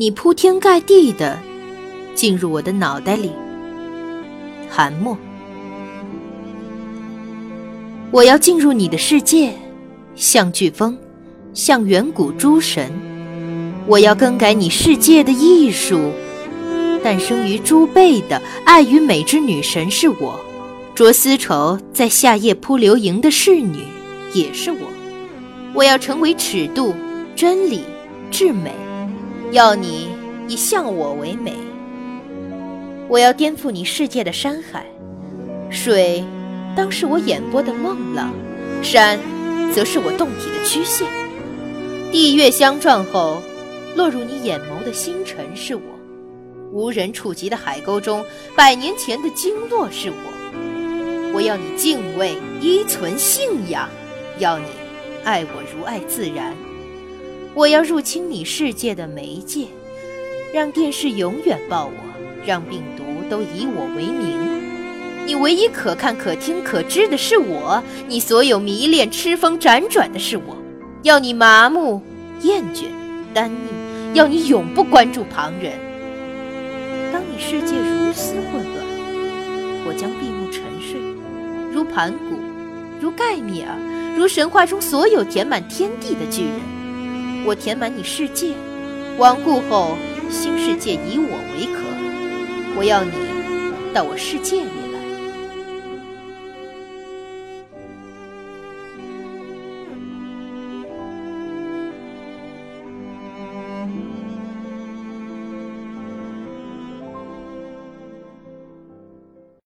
你铺天盖地的进入我的脑袋里。韩墨，我要进入你的世界，像飓风，像远古诸神。我要更改你世界的艺术。诞生于朱贝的爱与美之女神是我，着丝绸在夏夜铺流萤的侍女也是我。我要成为尺度、真理、至美，要你以像我为美。我要颠覆你世界的山海，水当是我眼波的梦浪，山则是我动体的曲线。地月相撞后，落入你眼眸的星辰是我。无人触及的海沟中，百年前的经络是我。我要你敬畏、依存、信仰，要你爱我如爱自然。我要入侵你世界的媒介，让电视永远报我，让病毒都以我为名。你唯一可看、可听、可知的是我，你所有迷恋、痴疯、辗转的是我。要你麻木、厌倦、单宁，要你永不关注旁人。当你世界如斯混乱，我将闭目沉睡，如盘古，如盖米尔，如神话中所有填满天地的巨人。我填满你世界，亡故后新世界以我为壳。我要你到我世界里。